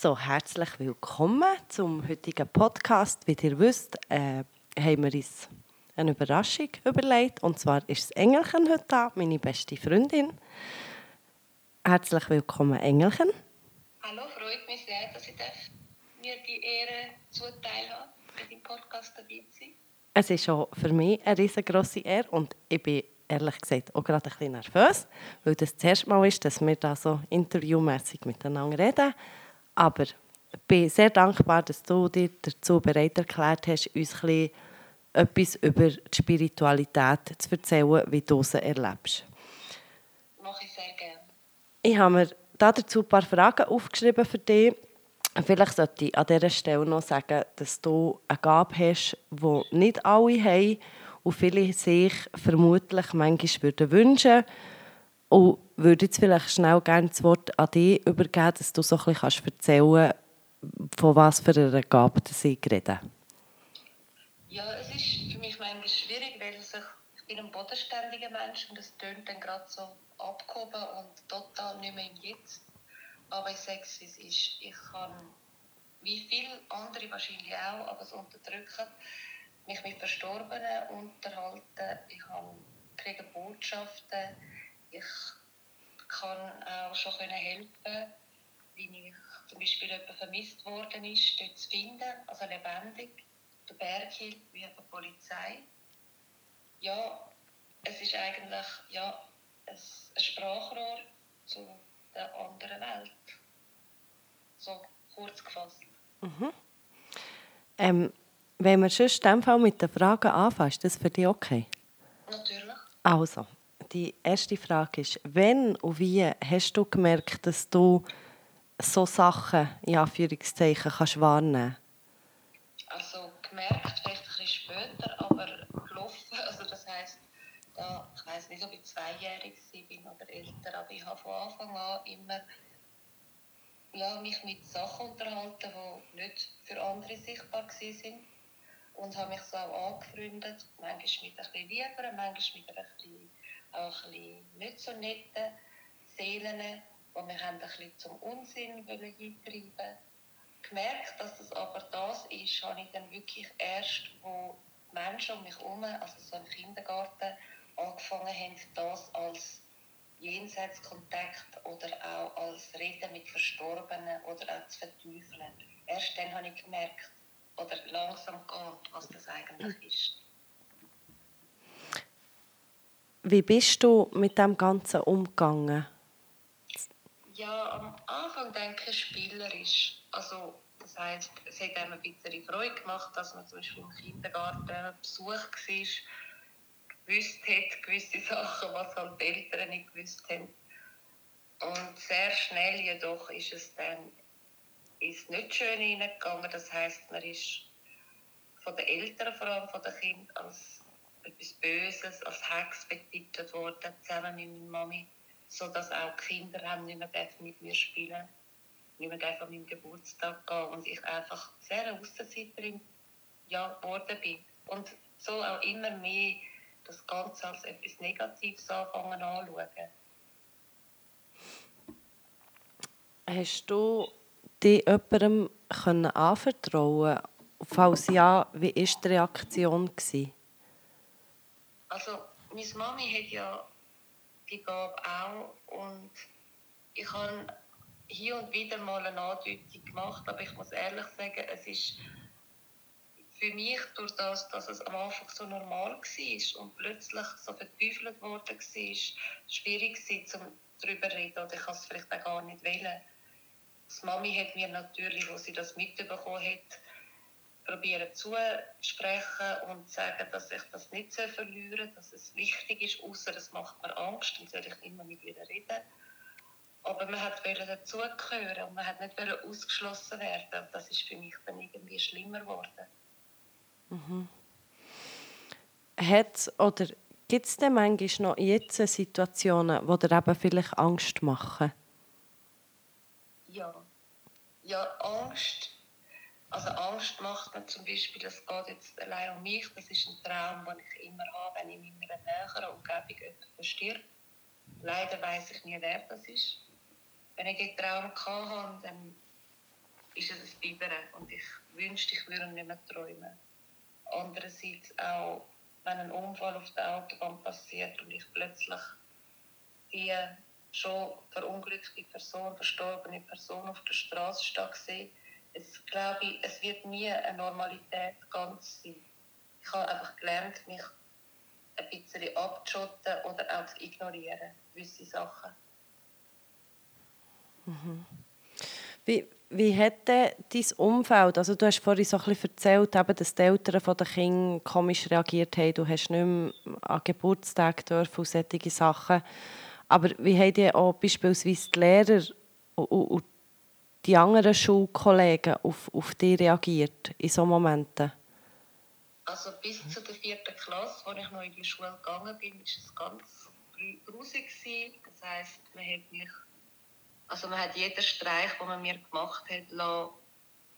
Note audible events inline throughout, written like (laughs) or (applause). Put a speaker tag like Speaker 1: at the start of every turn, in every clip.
Speaker 1: So, herzlich willkommen zum heutigen Podcast. Wie ihr wisst, äh, haben wir uns eine Überraschung überlegt. Und zwar ist das Engelchen heute da, meine beste Freundin. Herzlich willkommen, Engelchen.
Speaker 2: Hallo, freut mich sehr, dass ich mir die Ehre zuteil habe, bei dem Podcast dabei zu sein.
Speaker 1: Es ist auch für mich eine riesengroße Ehre und ich bin ehrlich gesagt auch gerade ein bisschen nervös, weil das das erste Mal ist, dass wir da so interviewmäßig miteinander reden. Aber ich bin sehr dankbar, dass du dich dazu bereit erklärt hast, uns etwas über die Spiritualität zu erzählen, wie du sie erlebst.
Speaker 2: Mache ich sehr gerne.
Speaker 1: Ich habe mir dazu ein paar Fragen aufgeschrieben für dich. Vielleicht sollte ich an dieser Stelle noch sagen, dass du eine Gabe hast, die nicht alle haben und viele sich vermutlich manchmal würden wünschen und würde jetzt vielleicht schnell gerne das Wort an dich übergeben, dass du so ein bisschen erzählen kannst, von was für einer Gabe ich rede.
Speaker 2: Ja, es ist für mich manchmal schwierig, weil ich, ich bin ein bodenständiger Mensch es tönt dann gerade so abgehoben und total nicht mehr im Jetzt. Aber ich sage es, es ist. Ich kann, wie viele andere wahrscheinlich auch, aber es unterdrücken, mich mit Verstorbenen unterhalten. Ich habe, kriege Botschaften. Ich kann auch schon helfen, wie ich zum Beispiel jemand vermisst worden ist, dort zu finden, also lebendig. Der Berg hilft wie die Polizei. Ja, es ist eigentlich ja, ein, Sprachrohr zu der anderen Welt. So kurz gefasst.
Speaker 1: Mhm. Ähm, wenn wir sonst in dem Fall mit den Fragen anfangen, ist das für dich okay?
Speaker 2: Natürlich.
Speaker 1: Also, die erste Frage ist, wenn und wie hast du gemerkt, dass du so Sachen, in Anführungszeichen, kannst wahrnehmen?
Speaker 2: Also gemerkt, vielleicht ein bisschen später, aber gelaufen, also das heisst, da, ich weiß nicht, ob ich zweijährig bin oder älter, aber ich habe von Anfang an immer ja, mich mit Sachen unterhalten, die nicht für andere sichtbar waren und habe mich so auch angefreundet, manchmal mit ein bisschen lieberen, manchmal mit ein bisschen, auch ein bisschen nicht so netten Seelen, die mich ein bisschen zum Unsinn eintreiben Gemerkt, dass das aber das ist, habe ich dann wirklich erst, wo Menschen um mich herum, also so im Kindergarten, angefangen haben, das als Jenseitskontakt oder auch als Reden mit Verstorbenen oder auch zu verteufeln. Erst dann habe ich gemerkt, oder langsam geht, was das eigentlich ist.
Speaker 1: Wie bist du mit dem Ganzen umgegangen?
Speaker 2: Ja, am Anfang denke ich spielerisch. Also, das heisst, es hat einem ein bisschen Freude gemacht, dass man zum Beispiel im Kindergarten Besuch war, gewusst hat, gewisse Sachen, was halt die Eltern nicht gewusst haben. Und sehr schnell jedoch ist es dann ist nicht schön hineingegangen. Das heisst, man ist von den Eltern, vor allem von den Kindern, als etwas Böses, als Hex betitelt worden, zusammen mit meiner Mami, sodass auch die Kinder haben nicht mehr mit mir spielen nicht mehr an meinem Geburtstag gehen und ich einfach sehr eine Aussenseiterin ja, geworden bin. Und so auch immer mehr das Ganze als etwas Negatives anfangen anzuschauen.
Speaker 1: Hast du dich jemandem können anvertrauen Falls ja, wie war die Reaktion? Gewesen?
Speaker 2: Also, meine Mami hat ja die Gabe auch und ich habe hier und wieder mal eine Andeutung gemacht, aber ich muss ehrlich sagen, es ist für mich durch das, dass es am Anfang so normal war und plötzlich so verteufelt worden war, schwierig war, um darüber zu reden oder ich kann es vielleicht auch gar nicht wählen. Die Mami hat mir natürlich, als sie das mitbekommen hat, probieren zu sprechen und sagen, dass ich das nicht verlieren soll, dass es wichtig ist, außer es macht mir Angst, dann soll ich immer mit ihr reden. Aber man hat dazugehören und man hat nicht ausgeschlossen werden. Und das ist für mich dann irgendwie schlimmer geworden.
Speaker 1: Mhm. Hat oder gibt es denn manchmal noch jetzt Situationen, die dir eben vielleicht Angst machen?
Speaker 2: Ja. Ja, Angst. Also Angst macht mir zum Beispiel, es geht jetzt allein um mich, das ist ein Traum, den ich immer habe, wenn ich in meiner näheren Umgebung jemand verstirbt. Leider weiß ich nie, wer das ist. Wenn ich den Traum hatte, dann ist es ein Bibern und ich wünschte, ich würde nicht mehr träumen. Andererseits auch, wenn ein Unfall auf der Autobahn passiert und ich plötzlich die schon verunglückte Person, verstorbene Person auf der Straße sehe, es, glaube ich, es wird nie eine Normalität ganz sein. Ich habe einfach gelernt, mich ein bisschen abzuschotten oder auch zu ignorieren, gewisse Sachen.
Speaker 1: Mhm. Wie, wie hat denn dein Umfeld, also du hast vorhin so ein erzählt, eben, dass die Eltern der Kinder komisch reagiert haben, du hast nicht mehr an Geburtstag dürfen und solche Sachen. Aber wie haben auch beispielsweise die Lehrer und, und die anderen Schulkollegen auf, auf dich reagiert in solchen Momenten?
Speaker 2: Also bis zur vierten Klasse, als ich noch in die Schule gegangen bin, war es ganz grusig. Das heisst, man hat mich also man hat jeden Streich, den man mir gemacht hat,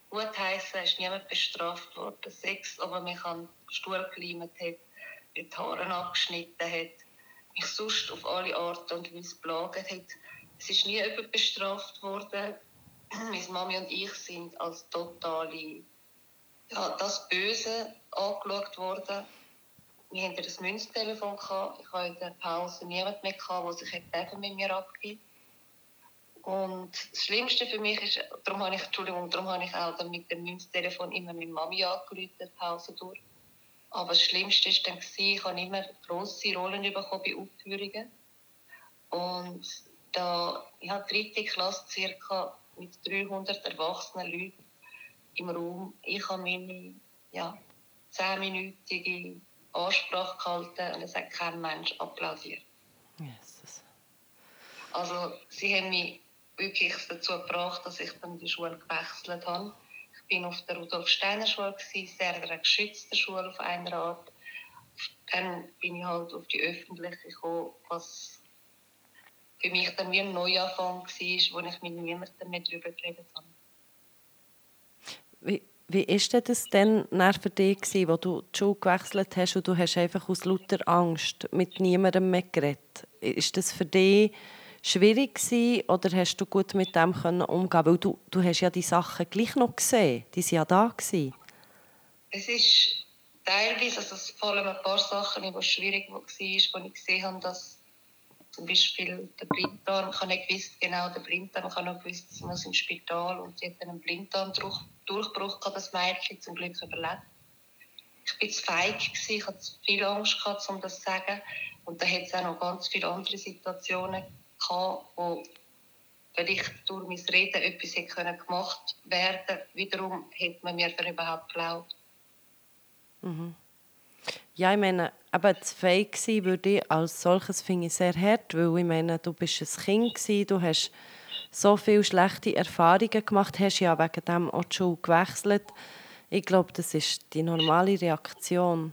Speaker 2: gut heißen, ist niemand bestraft worden. Sex, ob man mich an den Stuhl geleimt hat, die Haare abgeschnitten hat, mich sonst auf alle Arten und Weise belagert hat. Es ist nie jemand bestraft worden. Meine Mami und ich sind als totale, ja, das Böse angeschaut worden. Wir hatten ein Münztelefon. Ich hatte in der Pause niemanden mehr, der sich mit mir abgeben und das Schlimmste für mich ist, darum habe ich, Entschuldigung, darum habe ich auch dann mit dem Münztelefon immer mit Mami angerufen, Pause durch. Aber das Schlimmste war dann, ich habe immer grosse Rollen bekommen bei Aufführungen. Und da, ich habe dritte Klasse circa mit 300 erwachsenen Leuten im Raum. Ich habe meine ja, 10-minütige Ansprache gehalten und es hat kein Mensch applaudiert. Jesus. Also sie haben mich wirklich dazu gebracht, dass ich dann die Schule gewechselt habe. Ich war auf der Rudolf-Steiner-Schule, sehr eine geschützte Schule auf einer Art. Dann bin ich halt auf die öffentliche gekommen, was für mich dann wie ein Neuanfang war, wo ich mit niemandem mehr darüber geredet habe.
Speaker 1: Wie, wie war das denn für dich, wo du die Schule gewechselt hast und du hast einfach aus lauter Angst mit niemandem mehr geredet? Ist das für dich schwierig gewesen, oder hast du gut mit dem können umgehen? Weil du, du hast ja die Sachen gleich noch gesehen, die waren ja da gewesen.
Speaker 2: Es ist teilweise, also vor allem ein paar Sachen, die schwierig waren, wo ich gesehen habe, dass zum Beispiel der Blinddarm, ich habe nicht gewusst, genau, der Blinddarm, ich habe noch gewusst, sie muss ins Spital und sie hat einen Blinddarmdurchbruch gehabt, das Mädchen, zum Glück überlebt. Ich war zu feig, ich hatte viel Angst, gehabt, um das zu sagen. Und da hat es auch noch ganz viele andere Situationen gehabt, wo vielleicht durch mein Reden etwas gemacht werden. Wiederum hätte man mir dann überhaupt geglaubt.
Speaker 1: Mhm. Ja, ich meine, aber zu fake sein würde ich als solches finde ich sehr hart, weil ich meine, du bist ein Kind gewesen, du hast so viele schlechte Erfahrungen gemacht, hast ja wegen dem auch die Schule gewechselt. Ich glaube, das ist die normale Reaktion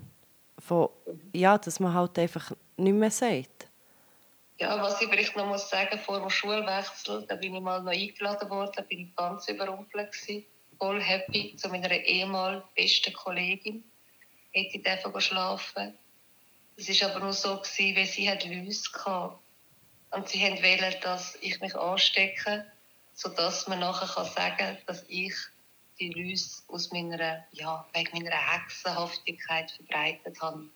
Speaker 1: von, ja, dass man halt einfach nicht mehr sagt.
Speaker 2: Ja, was ich vielleicht noch muss sagen, vor dem Schulwechsel, da bin ich mal noch eingeladen worden, da bin ich ganz überrumpelt gewesen, voll happy, zu meiner ehemals besten Kollegin, hätte ich dürfen schlafen. Es war aber nur so, gewesen, sie hat Läuse hatte. Und sie wollten, dass ich mich anstecke, sodass man nachher sagen kann, dass ich die Läuse aus meiner, ja, wegen meiner Hexenhaftigkeit verbreitet habe.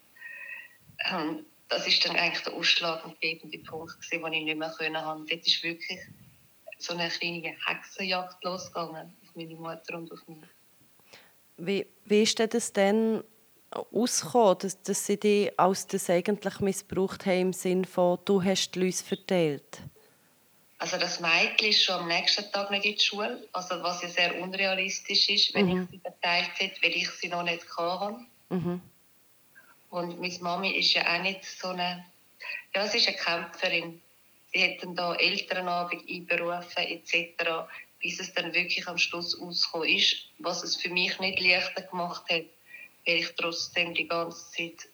Speaker 2: Und das ist dann eigentlich der ausschlaggebende Punkt, den ich nicht mehr können haben. Dort ist wirklich so eine kleine Hexenjagd losgegangen auf meine Mutter und auf mich.
Speaker 1: Wie, wie ist das denn ausgekommen, dass, dass sie dich als das eigentlich missbraucht haben, im Sinne von, du hast die Läuse verteilt?
Speaker 2: Also das Mädchen ist schon am nächsten Tag nicht in die Schule, also was ja sehr unrealistisch ist, wenn mhm. ich sie verteilt hätte, weil ich sie noch nicht hatte. Mhm. Und meine Mami ist ja auch nicht so eine, ja, sie ist eine Kämpferin. Sie hat dann da Elternabend einberufen etc., bis es dann wirklich am Schluss ausgekommen ist, was es für mich nicht leichter gemacht hat, weil ich trotzdem die ganze Zeit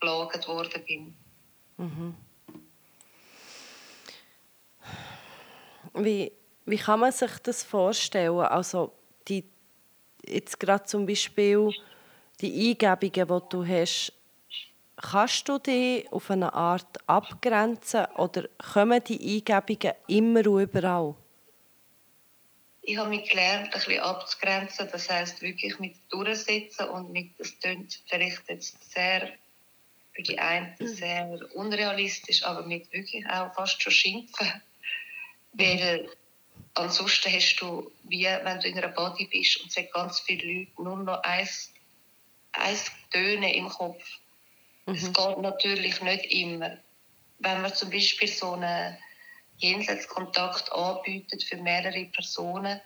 Speaker 2: belagert worden bin. Mhm.
Speaker 1: Wie, wie kann man sich das vorstellen? Also die, jetzt gerade zum Beispiel die Eingebungen, die du hast, Kannst du dich auf eine Art abgrenzen oder kommen die Eingebungen immer und überall?
Speaker 2: Ich habe mich gelernt, ein bisschen abzugrenzen. Das heißt wirklich mit durchsetzen und mit, das klingt vielleicht jetzt sehr für die einen mhm. sehr unrealistisch, aber mit wirklich auch fast schon schimpfen. Weil ansonsten hast du, wie wenn du in einer Body bist und es hat ganz viele Leute nur noch eins, eins Töne im Kopf. Mhm. Es geht natürlich nicht immer. Wenn man zum Beispiel so einen Jenseitskontakt anbietet für mehrere Personen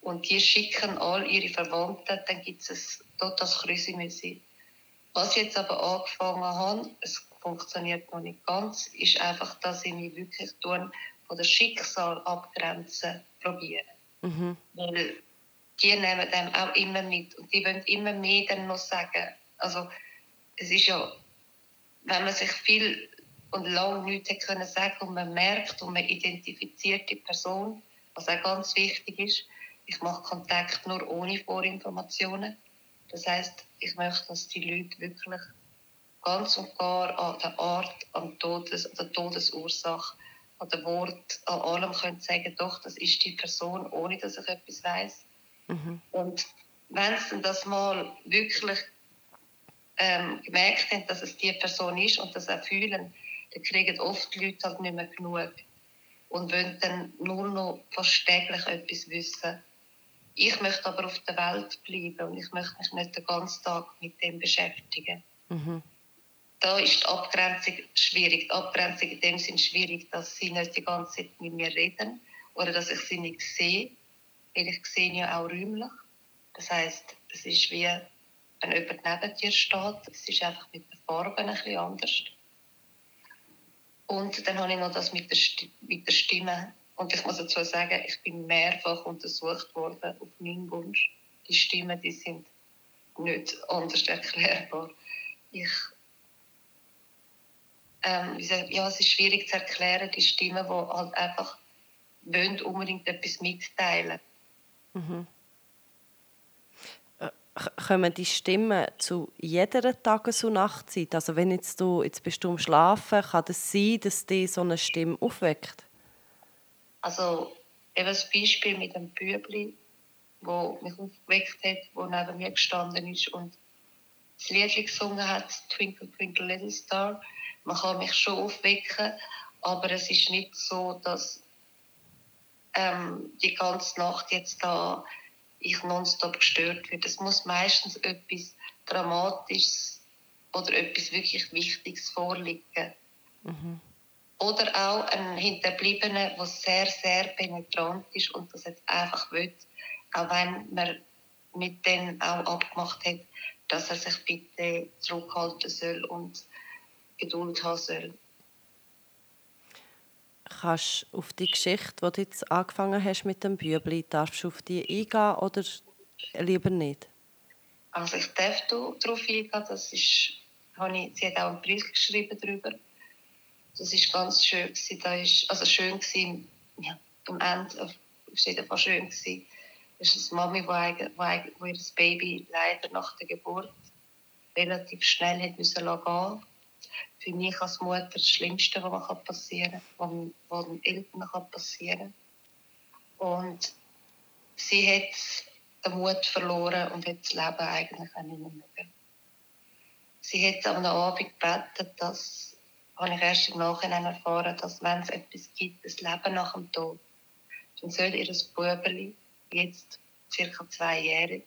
Speaker 2: und die schicken all ihre Verwandten, dann gibt es dort das Krüsimüsi. Was ich jetzt aber angefangen habe, es funktioniert noch nicht ganz, ist einfach, dass ich mich wirklich tun, von dem Schicksal abgrenzen probiere. Mhm. Weil die nehmen dem auch immer mit und die wollen immer mehr dann noch sagen. Also es ist ja, wenn man sich viel und lange nichts können sagen und man merkt und man identifiziert die Person, was auch ganz wichtig ist, ich mache Kontakt nur ohne Vorinformationen. Das heißt, ich möchte, dass die Leute wirklich ganz und gar an der Art, an, Todes, an der Todesursache, an dem Wort, an allem können sagen, doch, das ist die Person, ohne dass ich etwas weiß. Mhm. Und wenn sie das mal wirklich ähm, gemerkt haben, dass es die Person ist und das auch fühlen, dann kriegen oft die Leute halt nicht mehr genug und wollen dann nur noch fast täglich etwas wissen. Ich möchte aber auf der Welt bleiben und ich möchte mich nicht den ganzen Tag mit dem beschäftigen. Mhm. Da ist die Abgrenzung schwierig. Die Abgrenzung in dem Sinne schwierig, dass sie nicht die ganze Zeit mit mir reden oder dass ich sie nicht sehe, weil ich sehe ja auch räumlich. Das heißt, es ist wie, wenn jemand neben dir steht, es ist einfach mit den Farben ein bisschen anders. Und dann habe ich noch das mit der, mit der Stimme. Und ich muss dazu sagen, ich bin mehrfach untersucht worden auf meinen Wunsch. Die Stimmen, die sind nicht anders erklärbar. Ich, ähm, ja, es ist schwierig zu erklären, die Stimmen, die halt einfach wollen unbedingt etwas mitteilen. Mhm.
Speaker 1: Kommen die Stimmen zu jeder Tages- und Nachtzeit? Also wenn jetzt du, jetzt bist du am Schlafen, kann es das sein, dass dich so eine Stimme aufweckt?
Speaker 2: Also eben das Beispiel mit dem Bübli, wo mich aufgeweckt hat, wo neben mir gestanden ist und das Lied gesungen hat, Twinkle Twinkle Little Star. Man kann mich schon aufwecken, aber es ist nicht so, dass ähm, die ganze Nacht jetzt da ich nonstop gestört werde. Es muss meistens etwas Dramatisches oder etwas wirklich Wichtiges vorliegen. Mhm. Oder auch ein Hinterbliebener, der sehr, sehr penetrant ist und das jetzt einfach will, auch wenn man mit denen auch abgemacht hat, dass er sich bitte zurückhalten soll und Geduld haben soll.
Speaker 1: Kannst auf die Geschichte, die du jetzt angefangen hast mit dem Bübli, darfst du auf die eingehen oder lieber nicht?
Speaker 2: Also ich darf darauf eingehen, das ist, habe ich, sie hat auch einen Brief geschrieben darüber das ist ganz schön gewesen. Da ist, also schön gewesen, ja, am Ende war es jedenfalls schön gewesen. Das ist eine Mami, die, ihr Baby leider nach der Geburt relativ schnell hat müssen gehen Für mich als Mutter das Schlimmste, was passieren kann, was, den Eltern passieren kann. Und sie hat den Mut verloren und hat das Leben eigentlich auch nicht mehr mögen. Sie hat am Abend gebeten, dass habe ich erst im Nachhinein erfahren, dass wenn es etwas gibt, das Leben nach dem Tod, dann soll ihr Bubeli, jetzt circa zweijährig,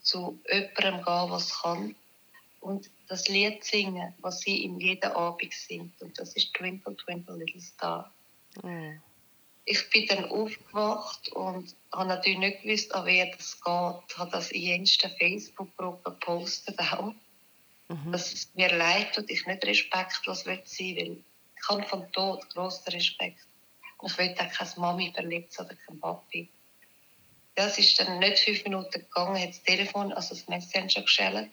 Speaker 2: zu jemandem gehen, was kann und das Lied singen, was sie ihm jeden Abend singt. Und das ist Twinkle, Twinkle, Little Star. Mm. Ich bin dann aufgewacht und habe natürlich nicht gewusst, an wer das geht. Ich habe das in jensten Facebook-Gruppe gepostet auch. Mhm. Dass es mir leid tut, ich nicht respektlos sein will, weil ich habe vom Tod grossen Respekt. Und ich will auch keine Mami verletzt oder kein Papi. Ja, es ist dann nicht fünf Minuten gegangen, hat das Telefon, also das Messenger geschellt,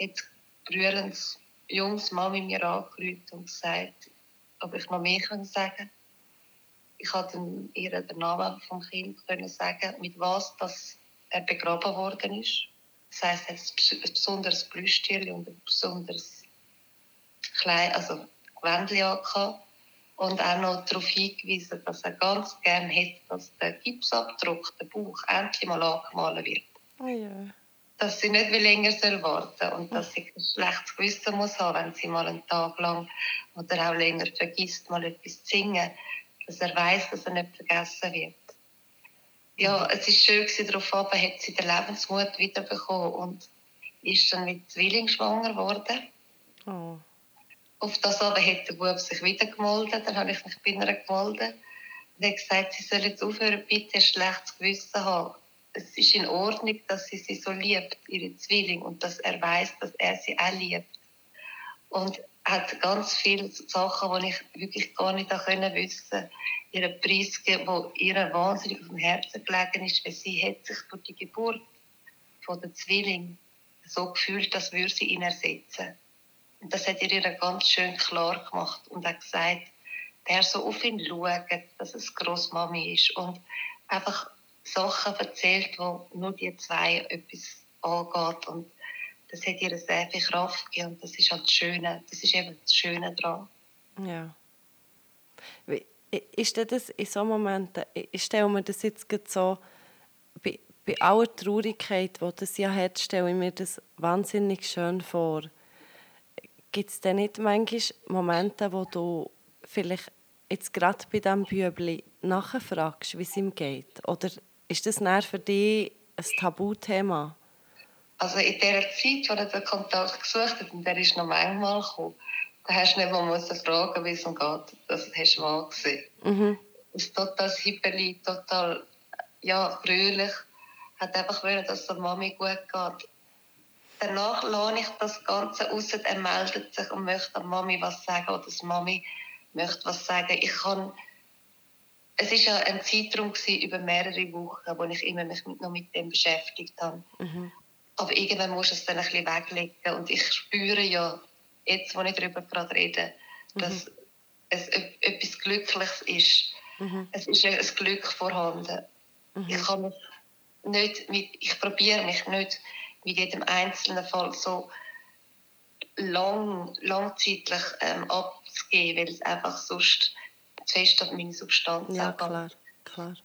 Speaker 2: hat brüllend Jungs Mami mir angerufen und gesagt, ob ich noch mehr sagen kann. Ich konnte ihr den Namen vom Kind können sagen, mit was das er begraben worden ist. Das heisst, es hat ein besonderes Plüschtier und ein besonderes klein, also Gewändchen angehabt. und auch noch darauf hingewiesen, dass er ganz gerne hätte, dass der Gipsabdruck, der Bauch, endlich mal angemalt wird.
Speaker 1: Oh ja.
Speaker 2: Dass sie nicht wie länger soll warten und dass sie ein schlechtes Gewissen muss haben, wenn sie mal einen Tag lang oder auch länger vergisst, mal etwas zu singen, dass er weiß, dass er nicht vergessen wird. Ja, es ist schön gewesen, darauf hat sie den Lebensmut wiederbekommen und ist dann mit Zwilling schwanger geworden.
Speaker 1: Oh.
Speaker 2: Auf das aber hat der Bub sich wieder gemeldet. Dann habe ich mich bei ihr gemeldet und hat gesagt, sie soll jetzt aufhören, bitte ein schlechtes Gewissen haben. Es ist in Ordnung, dass sie sie so liebt, ihre Zwilling, und dass er weiß, dass er sie auch liebt. Und hat ganz viele Sachen, die ich wirklich gar nicht können wissen ihren Preis gegeben, wo ihr wahnsinnig auf dem Herzen gelegen ist, weil sie hat sich durch die Geburt von der Zwilling so gefühlt, als würde sie ihn ersetzen. Und das hat ihr ganz schön klar gemacht und hat gesagt, der so auf ihn schaut, dass es Großmami ist und einfach Sachen erzählt, wo nur die zwei etwas angeht und das hat ihr sehr viel Kraft gegeben und das ist halt das Schöne, das ist eben das Schöne daran.
Speaker 1: Ja. Ist das in so Momenten, ich stelle mir das jetzt so, bei, bei aller Traurigkeit, die das ja hat, stelle ich mir das wahnsinnig schön vor. Gibt es denn nicht manchmal Momente, wo du vielleicht jetzt gerade bei diesem Bübli nachfragst, wie es ihm geht? Oder ist das für dich ein Tabuthema?
Speaker 2: Also in der Zeit, wo er den Kontakt gesucht hat, und der ist noch manchmal gekommen, da hast du nicht mal müssen fragen, wie es ihm geht. Das hast du mal gesehen. Mhm. Ist total hyperli, total ja, fröhlich. Hat einfach wollen, dass es der Mami gut geht. Danach lasse ich das Ganze raus, er meldet sich und möchte der Mami was sagen oder die Mami möchte was sagen. Ich kann es war ja ein Zeitraum über mehrere Wochen, wo ich immer mich noch mit dem beschäftigt habe. Mhm. Aber irgendwann muss es dann ein bisschen weglegen. Und ich spüre ja, jetzt, wo ich darüber gerade rede, mhm. dass es etwas Glückliches ist. Mhm. Es ist ein Glück vorhanden. Mhm. Ich kann mich nicht mit, ich probiere mich nicht mit jedem einzelnen Fall so lang, langzeitlich ähm, abzugeben, weil es einfach sonst fest auf meine Substanz
Speaker 1: Ja, klar, klar.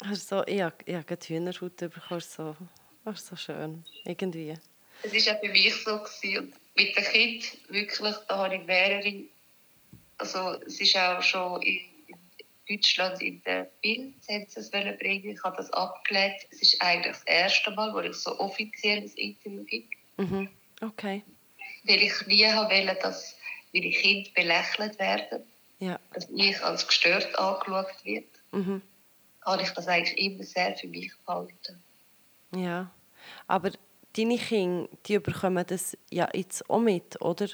Speaker 1: Also, ich habe, ich habe Hühnerhaut bekommen, so, das so schön, irgendwie.
Speaker 2: Es war auch für mich so. Gewesen. mit dem Kind, wirklich, da habe ich mehrere, also es ist auch schon in, Deutschland in der Bild, es bringen ich habe das abgelehnt. Es ist eigentlich das erste Mal, wo ich so offiziell ein Interview gebe.
Speaker 1: Mhm. Okay.
Speaker 2: Weil ich nie wollte, dass meine Kinder belächelt werden,
Speaker 1: ja.
Speaker 2: dass ich als gestört angeschaut werde. Mhm. Habe ich das eigentlich immer sehr für mich behalten.
Speaker 1: Ja, aber deine Kinder, die bekommen das ja jetzt auch mit, oder?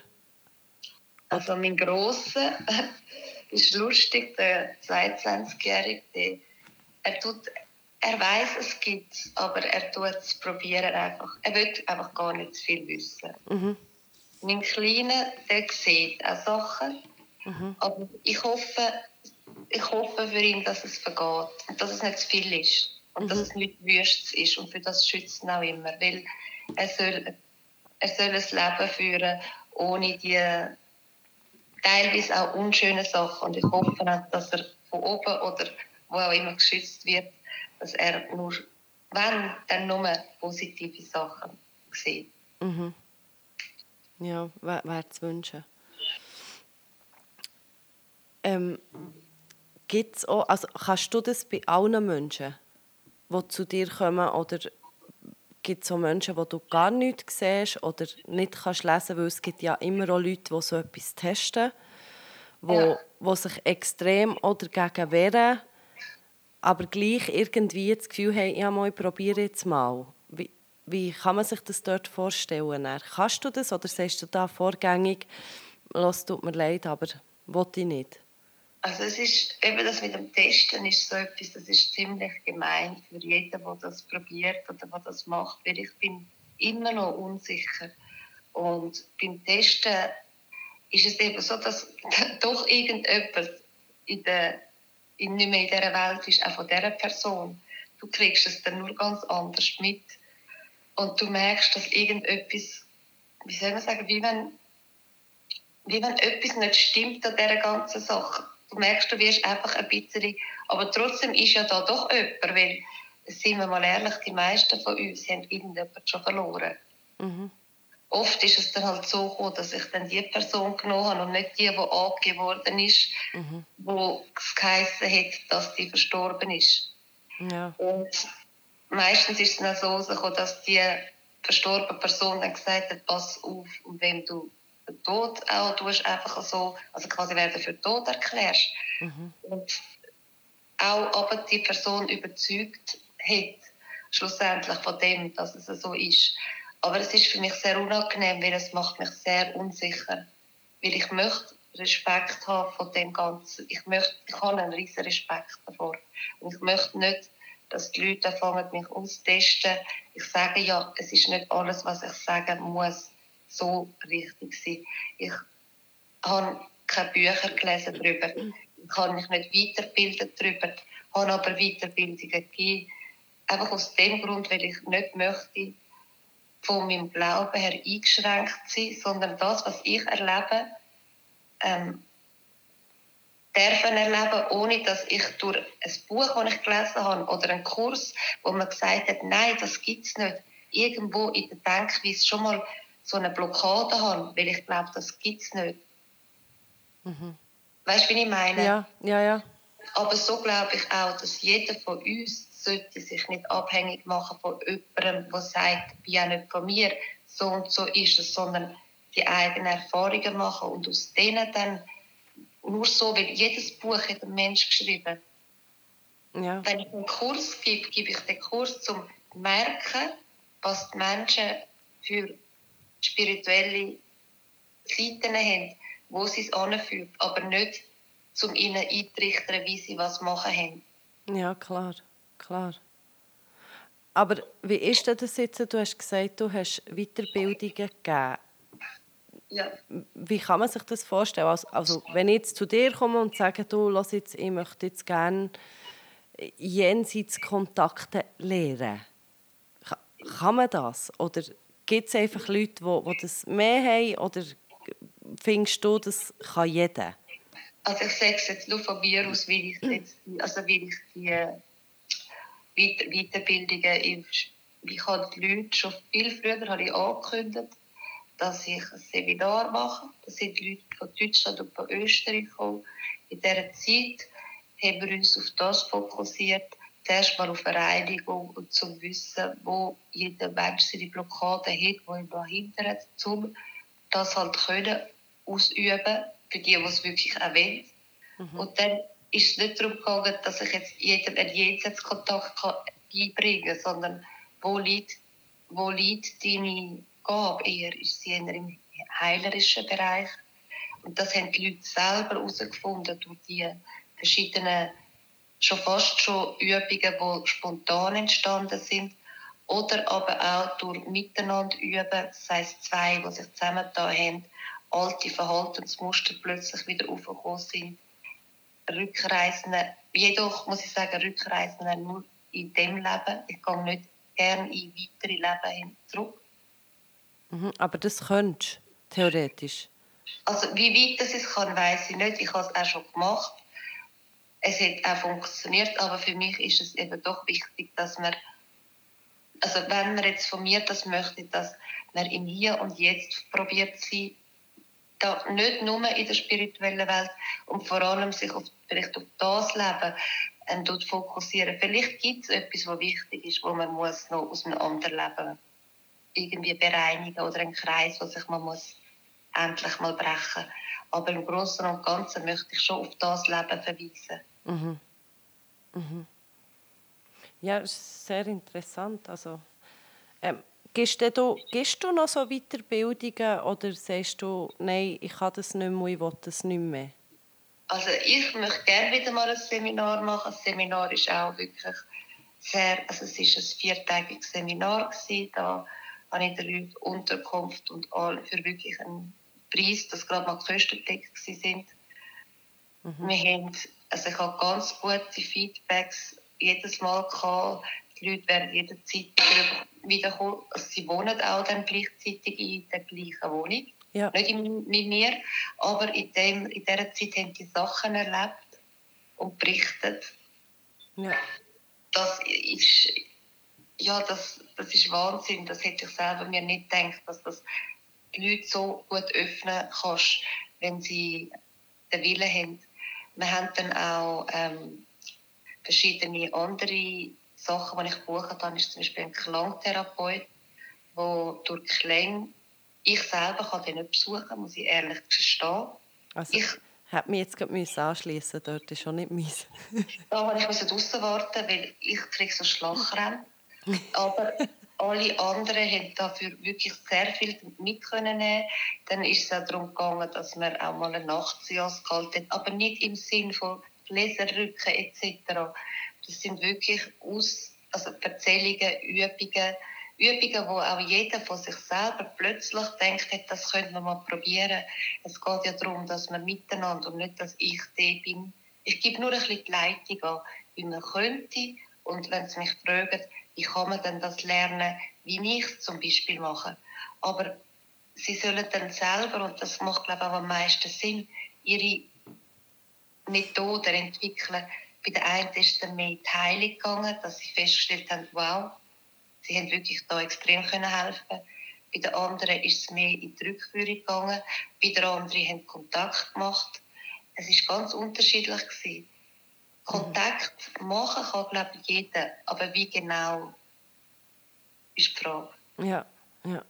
Speaker 2: Also mein Grosser (laughs) ist lustig, der 22-Jährige, er tut, er weiß es gibt, aber er tut es probieren einfach. Er will einfach gar nicht viel wissen. Mhm. Mein Kleiner, der sieht auch Sachen, mhm. aber ich hoffe, ich hoffe für ihn, dass es vergeht und dass es nicht zu viel ist und mhm. dass es nicht wüst ist und für das schützt ihn auch immer, weil er soll, er soll ein Leben führen ohne die teilweise auch unschöne Sachen. Und ich hoffe auch, dass er von oben oder wo auch immer geschützt wird, dass er nur, wenn, dann nur positive Sachen sieht.
Speaker 1: Mhm. Ja, wäre wär zu wünschen. Ähm, gibt's auch, also kannst du das bei allen Menschen, die zu dir kommen, oder gibt es auch Menschen, die du gar nicht siehst oder nicht kannst lesen, weil es gibt ja immer auch Leute, die so etwas testen, die, ja. die sich extrem oder dagegen wehren, aber gleich irgendwie das Gefühl haben, ja, mal, ich probiere jetzt mal. Wie, wie kann man sich das dort vorstellen? Kannst du das oder sagst du da vorgängig, es tut mir leid, aber wollte ich nicht?
Speaker 2: Also es ist eben das mit dem Testen ist so etwas, das ist ziemlich gemein für jeden, der das probiert oder der das macht, weil ich bin immer noch unsicher. Und beim Testen ist es eben so, dass (laughs) doch irgendetwas in der, in, nicht mehr in dieser Welt ist, auch von dieser Person. Du kriegst es dann nur ganz anders mit. Und du merkst, dass irgendetwas, wie soll man sagen, wie wenn wie wenn etwas nicht stimmt an dieser ganzen Sache. Du merkst, du wirst einfach ein bisschen, aber trotzdem ist ja da doch jemand, weil, sind wir mal ehrlich, die meisten von uns haben irgendjemanden schon verloren. Mhm. Oft ist es dann halt so gekommen, dass ich dann die Person genommen habe und nicht die, die angegeben worden ist, mhm. wo es geheißen hat, dass die verstorben ist. Ja. Und meistens ist es dann so gekommen, dass die verstorbene Person dann gesagt hat, pass auf, und wenn du den Tod auch tust, einfach so, also quasi werden für tot erklärst. Mhm. Und auch aber die Person überzeugt hat, schlussendlich von dem, dass es so ist. Aber es ist für mich sehr unangenehm, weil es macht mich sehr unsicher. Weil ich möchte Respekt haben von dem Ganzen. Ich, möchte, ich habe einen riesen Respekt davor. Und ich möchte nicht, dass die Leute anfangen, mich auszutesten. Ich sage ja, es ist nicht alles, was ich sagen muss, so richtig sein. Ich habe keine Bücher gelesen darüber. Ich habe mich nicht weiterbildet darüber. Habe aber Weiterbildungen gegeben. Einfach aus dem Grund, weil ich nicht möchte, von meinem Glauben her eingeschränkt sein, sondern das, was ich erlebe, ähm, dürfen erleben, ohne dass ich durch ein Buch, das ich gelesen habe, oder einen Kurs, wo man gesagt hat, nein, das gibt es nicht, irgendwo in der Denkweise schon mal so eine Blockade habe, weil ich glaube, das gibt es nicht. Mhm. Weißt du, wie ich meine?
Speaker 1: Ja, ja, ja.
Speaker 2: Aber so glaube ich auch, dass jeder von uns sollte sich nicht abhängig machen von jemandem, der sagt, ja nicht von mir, so und so ist es, sondern die eigenen Erfahrungen machen und aus denen dann nur so, weil jedes Buch hat ein Mensch geschrieben. Ja. Wenn ich einen Kurs gebe, gebe ich den Kurs zum merken, was die Menschen für spirituelle Seiten haben, wo sie es anfühlt, aber nicht um ihnen einzutrichtern, wie sie was machen haben.
Speaker 1: Ja, klar klar. Aber wie ist das jetzt? Du hast gesagt, du hast Weiterbildungen gegeben.
Speaker 2: Ja.
Speaker 1: Wie kann man sich das vorstellen? Also, also wenn ich jetzt zu dir komme und sage, du, lass jetzt, ich möchte jetzt gerne jenseits Kontakte lernen, kann man das? Oder gibt es einfach Leute, die, die das mehr haben? Oder findest du, das kann jeder?
Speaker 2: Also ich sage es jetzt nur von mir aus, wie ich, (clears throat) jetzt, also wie ich die Weiterbildungen. Ich habe die Leute schon viel früher habe ich angekündigt, dass ich ein Seminar mache. Da sind die Leute von Deutschland und von Österreich gekommen. In dieser Zeit haben wir uns auf das fokussiert, zuerst mal auf Reinigung und zum Wissen, wo jeder Mensch seine Blockade hat, wo ihn dahinter hat, um das halt können ausüben, für die, die es wirklich auch wollen. Mhm. Und dann ist es nicht darum gegangen, dass ich jetzt jedem einen Jenseitskontakt beibringen kann, sondern wo liegt, wo liegt deine Gabe eher? Ist sie eher im heilerischen Bereich? Und das haben die Leute selber herausgefunden durch die verschiedenen, schon fast schon Übungen, die spontan entstanden sind. Oder aber auch durch Miteinander üben, das heisst zwei, die sich zusammengetan haben, alte Verhaltensmuster plötzlich wieder aufgekommen sind Rückreisenden, jedoch muss ich sagen, Rückreisenden nur in dem Leben. Ich gehe nicht gerne in weitere Leben zurück.
Speaker 1: Mhm, aber das könntest du, theoretisch?
Speaker 2: Also wie weit das ist kann, weiß ich nicht. Ich habe es auch schon gemacht. Es hat auch funktioniert, aber für mich ist es eben doch wichtig, dass man, also wenn man jetzt von mir das möchte, dass man im Hier und Jetzt probiert sie da nicht nur in der spirituellen Welt und vor allem sich auf, vielleicht auf das Leben ähm, dort fokussieren. Vielleicht gibt es etwas, was wichtig ist, wo man muss noch aus einem anderen Leben irgendwie bereinigen oder einen Kreis, wo sich man muss endlich mal brechen. Aber im Großen und Ganzen möchte ich schon auf das Leben verweisen.
Speaker 1: Mhm. Mhm. Ja, das ist sehr interessant. Also, ähm, Gibst du, gibst du noch so Weiterbildungen oder sagst du, nein, ich kann das nicht mehr, ich will das nicht mehr?
Speaker 2: Also ich möchte gerne wieder mal ein Seminar machen. Das Seminar ist auch wirklich sehr, also es ist ein viertägiges Seminar gewesen. Da habe ich den Leuten Unterkunft und all für wirklich einen Preis, dass gerade mal die Kosten gedeckt sind. Mhm. Wir haben, also ich habe ganz gute Feedbacks jedes Mal gehabt. Die Leute werden jederzeit wiederkommen. Also sie wohnen auch dann gleichzeitig in der gleichen Wohnung.
Speaker 1: Ja.
Speaker 2: Nicht in, mit mir, aber in, dem, in dieser Zeit haben die Sachen erlebt und berichtet.
Speaker 1: Ja.
Speaker 2: Das ist, ja, das, das ist Wahnsinn. Das hätte ich selber mir nicht gedacht, dass das die Leute so gut öffnen kannst, wenn sie den Willen haben. Wir haben dann auch ähm, verschiedene andere Sachen, die ich gebucht habe. ist zum Beispiel ein Klangtherapeut, der durch Klänge ich selber kann den nicht besuchen, muss ich ehrlich gestehen.
Speaker 1: Also, ich hätte mich jetzt gerade anschließen dort ist schon nicht meins.
Speaker 2: da habe ich draußen warten, weil ich kriege so Schlachrennen. Aber alle anderen haben dafür wirklich sehr viel mit können Dann ist es auch darum gegangen, dass man auch mal eine Nachtseance gehalten hat, aber nicht im Sinn von Leserrücken etc. Das sind wirklich aus, also Erzählungen, Übungen, Übungen, wo auch jeder von sich selber plötzlich denkt, das könnte man mal probieren. Es geht ja darum, dass man miteinander und nicht, dass ich der bin. Ich gebe nur ein bisschen die Leitung an, wie man könnte. Und wenn sie mich fragen, wie kann man denn das lernen, wie ich zum Beispiel mache. Aber sie sollen dann selber, und das macht glaube ich auch am meisten Sinn, ihre Methoden entwickeln. Bei der einen ist dann mehr in die Heilung gegangen, dass sie festgestellt haben, wow, Sie haben wirklich da extrem können helfen. Bei den anderen ist es mehr in die Rückführung gegangen. Bei den anderen haben Kontakt gemacht. Es war ganz unterschiedlich. Gewesen. Kontakt machen kann, glaube ich, jeder. Aber wie genau, ist die Frage.
Speaker 1: Ja, ja.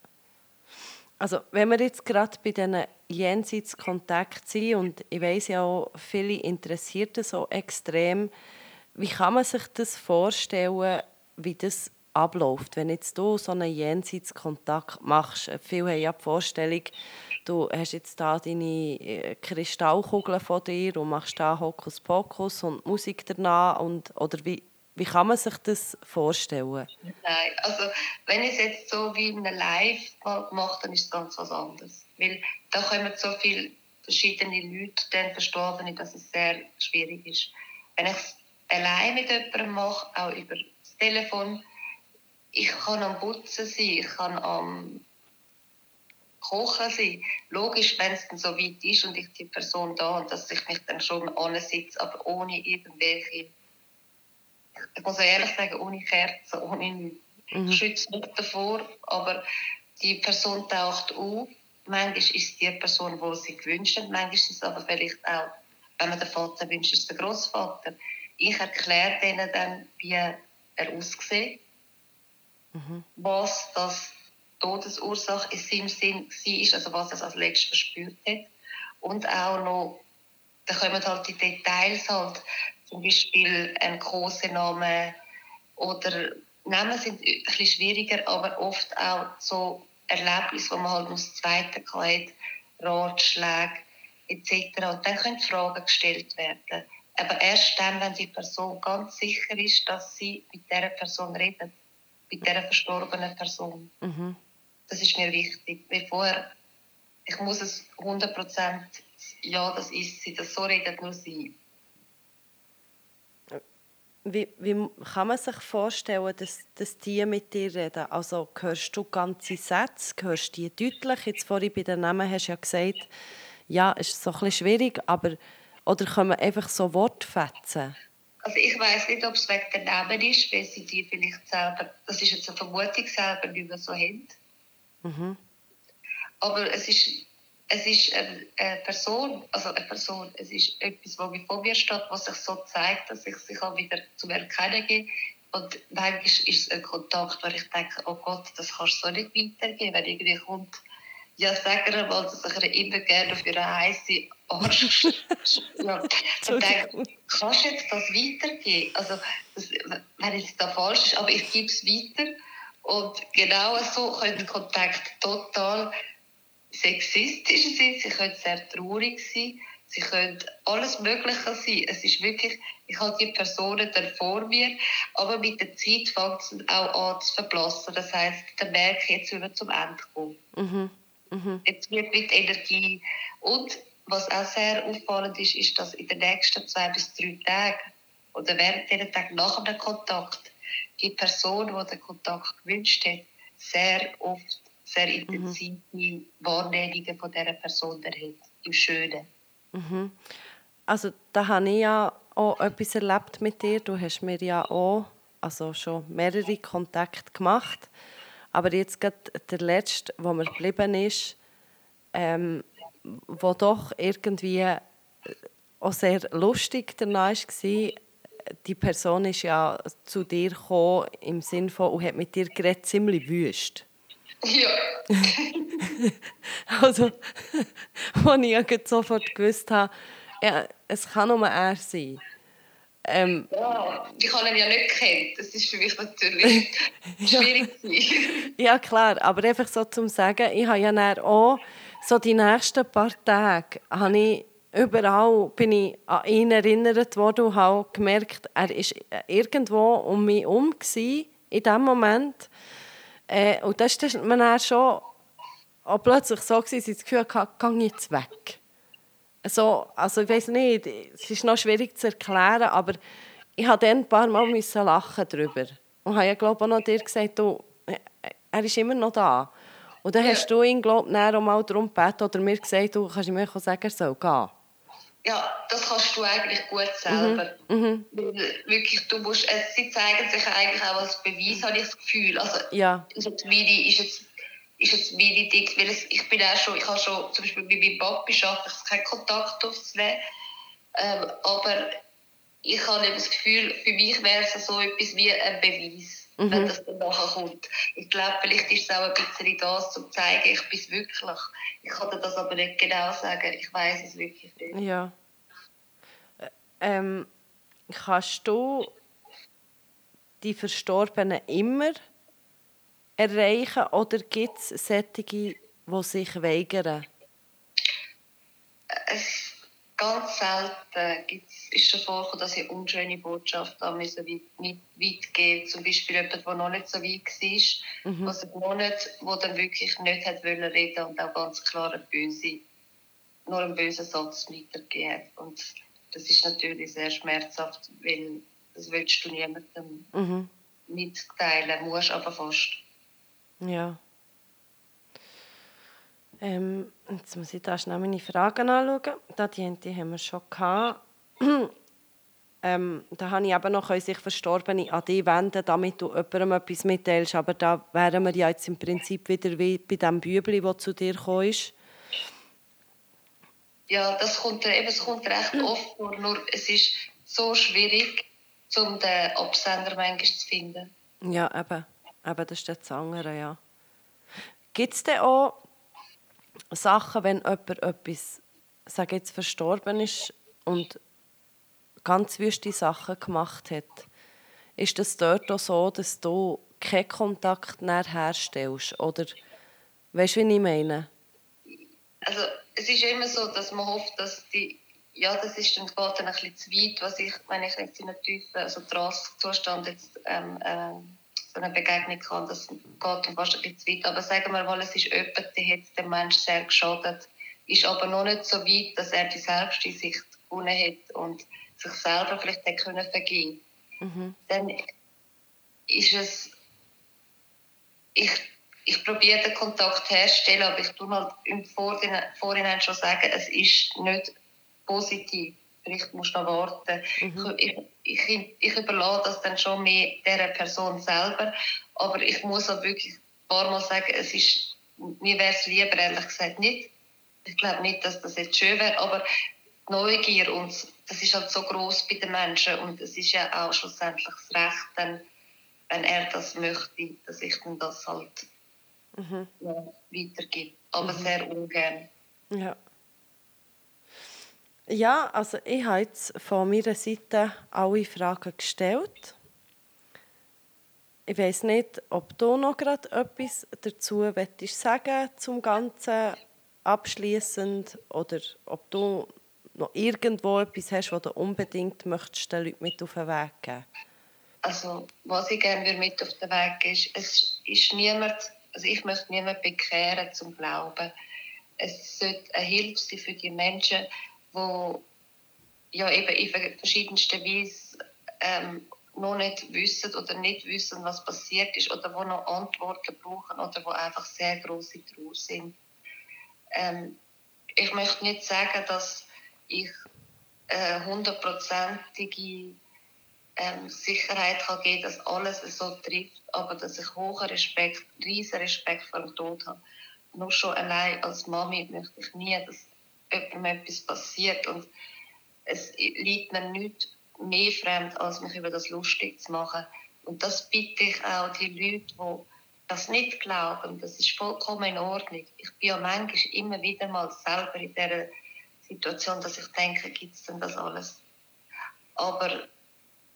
Speaker 1: Also, wenn wir jetzt gerade bei diesen Jenseitskontakt sind, und ich weiß ja auch, viele interessiert das so extrem, wie kann man sich das vorstellen, wie das abläuft. Wenn jetzt du so einen Jenseitskontakt machst, viele haben ja die Vorstellung, du hast jetzt da deine äh, Kristallkugeln von dir und machst da Hokuspokus und Musik danach und, oder wie, wie kann man sich das vorstellen?
Speaker 2: Nein, also wenn ich es jetzt so wie in einem Live mache, dann ist es ganz was anderes. Weil da kommen so viele verschiedene Leute dann verstorben, dass es sehr schwierig ist. Wenn ich es allein mit jemandem mache, auch über das Telefon, ich kann am Putzen sein, ich kann am Kochen sein. Logisch, wenn es dann so weit ist und ich die Person da und dass ich mich dann schon ansitze, aber ohne irgendwelche, ich muss ehrlich sagen, ohne Kerzen, ohne nichts. Mhm. Ich schütze nicht davor, aber die Person taucht auf. Manchmal ist es die Person, die sie gewünscht hat, manchmal ist es aber vielleicht auch, wenn man den Vater wünscht, ist es der Großvater. Ich erkläre denen dann, wie er aussieht mhm. was das Todesursache in seinem Sinn war, also was er als letztes verspürt hat. Und auch noch, da kommen halt die Details halt, zum Beispiel ein Kosename oder Namen sind ein bisschen schwieriger, aber oft auch so Erlebnisse, wo man halt aus zweiten hat, Ratschläge etc. Und dann können Fragen gestellt werden. Aber erst dann, wenn die Person ganz sicher ist, dass sie mit dieser Person redet bei dieser verstorbenen Person. Mhm. Das ist mir wichtig. Vorher, ich muss es 100% ja, das ist sie, das so redet nur sie.
Speaker 1: Wie, wie kann man sich vorstellen, dass, dass die mit dir reden? Also hörst du ganze Sätze, hörst du die deutlich? Jetzt vorhin bei den Namen hast du ja gesagt, ja, es ist so ein bisschen schwierig, aber oder können wir einfach so Wortfetzen?
Speaker 2: Also ich weiß nicht, ob es wegen der Namen ist, weil sie die vielleicht selber, das ist jetzt eine Vermutung selber, nicht mehr so haben. Mhm. Aber es ist, es ist eine, eine, Person, also eine Person, es ist etwas, was vor mir steht, was sich so zeigt, dass ich sich auch wieder zum Erkennen gebe. Und manchmal ist es ein Kontakt, wo ich denke, oh Gott, das kannst du so nicht weitergeben, wenn irgendwie kommt, ja, sag ihr mal, dass ich immer gerne für eine heiße Arsch. (laughs) ja. Und denke, kannst du jetzt das weitergeben? Also, das, wenn es da falsch ist, aber ich gebe es weiter. Und genau so können Kontakt total sexistisch sein, sie können sehr traurig sein, sie können alles Mögliche sein. Es ist wirklich, ich habe die Personen dann vor mir, aber mit der Zeit fängt es auch an zu verblassen. Das heisst, der merke ich, jetzt wieder zum Ende kommen. Mhm. Mhm. Jetzt wird mit Energie. Und was auch sehr auffallend ist, ist, dass in den nächsten zwei bis drei Tagen oder während dieser Tag nach dem Kontakt die Person, die den Kontakt gewünscht hat, sehr oft sehr intensive mhm. Wahrnehmungen von dieser Person hat, im Schönen.
Speaker 1: Mhm. Also da habe ich ja auch etwas erlebt mit dir. Du hast mir ja auch also schon mehrere Kontakte gemacht. Aber jetzt gerade der letzte, wo mir geblieben ist, ähm, wo doch irgendwie auch sehr lustig danach war, die Person ist ja zu dir gekommen im Sinne von und hat mit dir geredet, ziemlich wüst.
Speaker 2: Ja. (laughs)
Speaker 1: also, (laughs) wo ich ja sofort gewusst habe, ja, es kann nur er sein.
Speaker 2: Ähm, ja, ich habe ihn ja nicht kennt. Das ist für mich natürlich (laughs) schwierig.
Speaker 1: ja, klar. Aber einfach so zum Sagen, ich habe ja auch so die nächsten paar Tage habe ich überall bin ich an ihn erinnert worden und habe gemerkt, er war irgendwo um mich herum in diesem Moment. Äh, und das war man dann schon auch plötzlich so, dass ich das Gefühl hatte, geh jetzt weg. So, also ich weiß nicht, es ist noch schwierig zu erklären, aber ich habe dann ein paar Mal müssen lachen darüber. Und habe ja, glaube auch noch dir gesagt, du, er ist immer noch da. Und dann hast du ihn, glaube ich, auch mal darum gebeten oder mir gesagt, du kannst mir sagen, er soll gehen.
Speaker 2: Ja, das kannst du eigentlich gut selber. Mhm. Mhm. Wirklich, du musst, sie zeigen sich eigentlich auch als Beweis, habe ich das Gefühl. Also,
Speaker 1: ja.
Speaker 2: ist jetzt ist jetzt meine Dings, weil es, ich bin auch schon, ich habe schon zum Beispiel bei meinem Papi schaffe ich keinen Kontakt aufzunehmen, ähm, aber ich habe das Gefühl, für mich wäre es so etwas wie ein Beweis, mhm. wenn das dann nachher kommt. Ich glaube, vielleicht ist es auch ein bisschen das, um zu zeigen, ich bin es wirklich. Ich kann dir das aber nicht genau sagen, ich weiß es wirklich nicht.
Speaker 1: Ja. Ähm, kannst du die Verstorbenen immer erreichen oder gibt es solche, die sich weigern?
Speaker 2: Es, ganz selten gibt's, ist schon vorgekommen, dass ich unschöne Botschaften an weit, weit geben Zum Beispiel jemand, der noch nicht so weit war, mhm. also noch nicht, der dann wirklich nicht hat wollen reden und auch ganz klar eine böse, nur einen bösen Satz weitergegeben hat. Und das ist natürlich sehr schmerzhaft, weil das willst du niemandem mhm. mitteilen, musst aber fast.
Speaker 1: Ja. Ähm, jetzt muss ich da schnell meine Fragen anschauen. Da, die, die haben wir schon gehabt. (clears throat) ähm, da habe ich eben noch sich Verstorbene an dich wenden, damit du jemandem etwas mitteilst. Aber da wären wir ja jetzt im Prinzip wieder wie bei dem Bübli, das zu dir gekommen ist.
Speaker 2: Ja, das kommt, eben, das kommt recht oft vor. Nur es ist so schwierig, um den Absender manchmal zu finden.
Speaker 1: Ja, eben. Eben, das ist das andere, ja. Gibt es denn auch Sachen, wenn jemand etwas, sage jetzt, verstorben ist und ganz wüste Sachen gemacht hat, ist das dort auch so, dass du keinen Kontakt mehr herstellst? Oder weißt du, wie ich meine?
Speaker 2: Also es ist immer so, dass man hofft, dass die ja, das ist dann, geht dann ein bisschen zu weit, was ich, wenn ich jetzt in einem tiefen also Trance-Zustand jetzt ähm, ähm, so eine Begegnung kann. Das geht fast ein bisschen weit. Aber sagen wir mal, es ist jemand, der hat dem Menschen sehr geschadet, ist aber noch nicht so weit, dass er die Selbsteinsicht gewonnen hat und sich selber vielleicht hat können vergeben mhm. Dann ist es, ich, ich probiere den Kontakt herzustellen, aber ich tue halt im Vorhinein, Vorhinein schon sagen, es ist nicht positiv vielleicht musst du noch warten. Mhm. Ich, ich, ich, überlasse das dann schon mehr dieser Person selber, aber ich muss auch wirklich ein paar Mal sagen, es ist, mir wäre es lieber, ehrlich gesagt, nicht. Ich glaube nicht, dass das jetzt schön wäre, aber die Neugier und das ist halt so groß bei den Menschen und es ist ja auch schlussendlich das Recht, dann, wenn er das möchte, dass ich dann das halt mhm. ja, weitergebe. Aber mhm. sehr ungern.
Speaker 1: Ja. Ja, also ich habe jetzt von meiner Seite alle Fragen gestellt. Ich weiß nicht, ob du noch gerade etwas dazu sagen zum Ganzen abschließend oder ob du noch irgendwo etwas hast, was du unbedingt möchtest den Leuten mit auf den Weg geben
Speaker 2: Also, was ich gerne mit auf den Weg gebe, ist, es ist niemand, also ich möchte niemanden bekehren zum Glauben. Es sollte eine Hilfe sein für die Menschen, wo ja eben in verschiedensten Weise ähm, noch nicht wissen oder nicht wissen, was passiert ist oder wo noch Antworten brauchen oder wo einfach sehr große Trauer sind. Ähm, ich möchte nicht sagen, dass ich hundertprozentige ähm, Sicherheit kann geben, dass alles so trifft, aber dass ich hohen Respekt, riesen Respekt vor dem Tod habe. Nur schon allein als Mami möchte ich nie, dass etwas passiert und es liegt mir nicht mehr fremd, als mich über das lustig zu machen. Und das bitte ich auch die Leute, die das nicht glauben. Das ist vollkommen in Ordnung. Ich bin ja manchmal immer wieder mal selber in dieser Situation, dass ich denke, gibt es denn das alles? Aber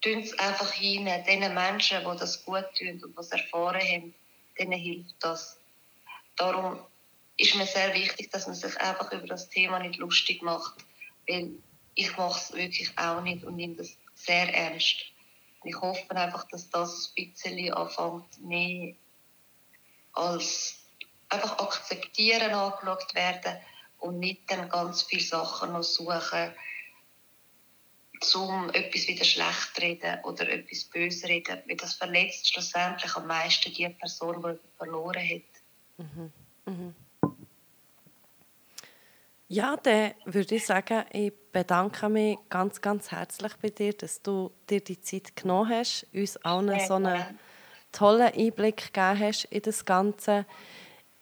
Speaker 2: tun es einfach hin, den Menschen, die das gut tun und was erfahren haben, denen hilft das. Darum ist mir sehr wichtig, dass man sich einfach über das Thema nicht lustig macht, weil ich mache es wirklich auch nicht und nehme das sehr ernst. Ich hoffe einfach, dass das ein bisschen anfängt, mehr als einfach akzeptieren angeschaut werden und nicht dann ganz viele Sachen noch suchen, um etwas wieder schlecht zu reden oder etwas böse reden, weil das verletzt schlussendlich am meisten die Person, die verloren hat. Mhm. Mhm.
Speaker 1: Ja, dann würde ich sagen, ich bedanke mich ganz, ganz herzlich bei dir, dass du dir die Zeit genommen hast, uns allen so einen tollen Einblick gegeben hast in das Ganze.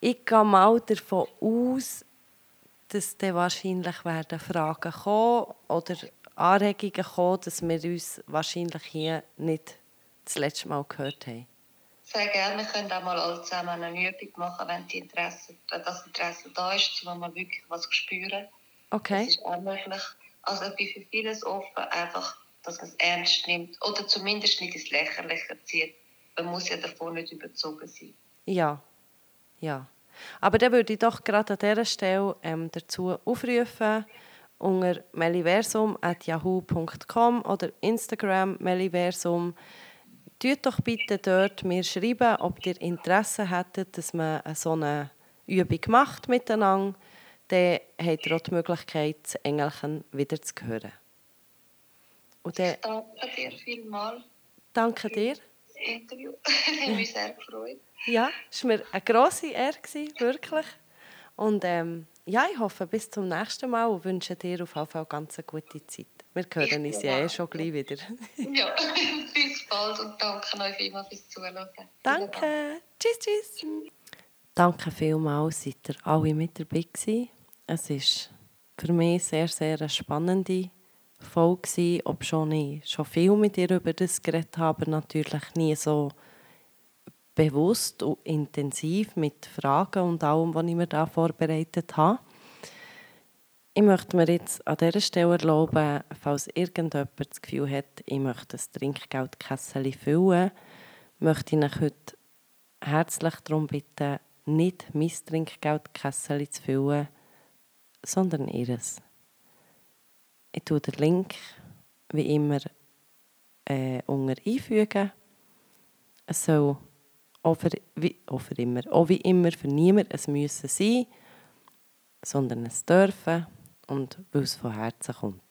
Speaker 1: Ich gehe mal davon aus, dass dann wahrscheinlich werden Fragen kommen oder Anregungen kommen, dass wir uns wahrscheinlich hier nicht das letzte Mal gehört haben.
Speaker 2: Sehr gerne. Wir können auch mal alle zusammen eine Übung machen, wenn, die Interesse, wenn das Interesse da ist, um mal wirklich was zu spüren.
Speaker 1: Okay.
Speaker 2: Das ist auch möglich. Also ich bin für vieles offen, einfach, dass man es ernst nimmt oder zumindest nicht ins Lächerliche zieht. Man muss ja davon nicht überzogen sein.
Speaker 1: Ja, ja. Aber dann würde ich doch gerade an dieser Stelle ähm, dazu aufrufen, unter meliversum.yahoo.com oder Instagram meliversum. Tut doch bitte dort mir schreiben, ob ihr Interesse hättet, dass man so eine Übung macht miteinander. Dann habt ihr auch die Möglichkeit, das Engelchen wieder zu hören.
Speaker 2: Und dann, danke dir vielmals.
Speaker 1: Danke dir.
Speaker 2: Das Interview. (laughs) ich mich sehr gefreut.
Speaker 1: Ja, es war mir eine grosse Ehre, wirklich. Und ähm, ja, ich hoffe, bis zum nächsten Mal und wünsche dir auf jeden Fall ganz eine gute Zeit. Wir hören uns ja eh schon gleich wieder. (laughs)
Speaker 2: ja, (laughs) bis bald und danke euch vielmals fürs Zuhören.
Speaker 1: Danke. Tschüss, tschüss. Danke vielmals, seid ihr alle mit dabei gewesen. Es war für mich sehr, sehr eine spannende Folge, ob schon ich schon viel mit ihr über das geredet habe, natürlich nie so bewusst und intensiv mit Fragen und allem, was ich mir da vorbereitet habe. Ich möchte mir jetzt an dieser Stelle erlauben, falls irgendjemand das Gefühl hat, ich möchte das Trinkgeldkessel füllen, möchte ich euch heute herzlich darum bitten, nicht mein Trinkgeldkessel zu füllen, sondern ihres. Ich tue den Link wie immer äh, unter einfügen. Es soll auch für, wie, auch für immer, auch wie immer für niemand es müssen sein, sondern es dürfen und weil es von Herzen kommt.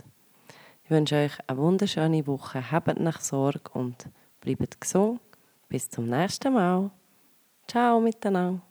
Speaker 1: Ich wünsche euch eine wunderschöne Woche, habt nach Sorge und bleibt gesund. Bis zum nächsten Mal. Ciao miteinander.